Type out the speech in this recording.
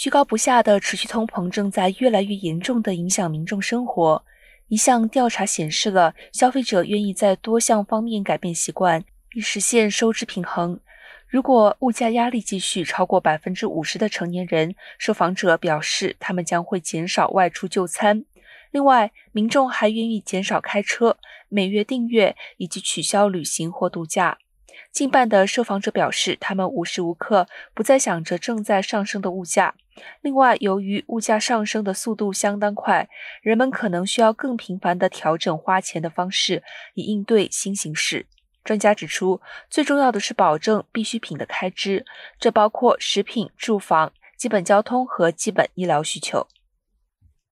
居高不下的持续通膨正在越来越严重地影响民众生活。一项调查显示了消费者愿意在多项方面改变习惯，以实现收支平衡。如果物价压力继续，超过百分之五十的成年人受访者表示，他们将会减少外出就餐。另外，民众还愿意减少开车、每月订阅以及取消旅行或度假。近半的受访者表示，他们无时无刻不在想着正在上升的物价。另外，由于物价上升的速度相当快，人们可能需要更频繁地调整花钱的方式，以应对新形势。专家指出，最重要的是保证必需品的开支，这包括食品、住房、基本交通和基本医疗需求。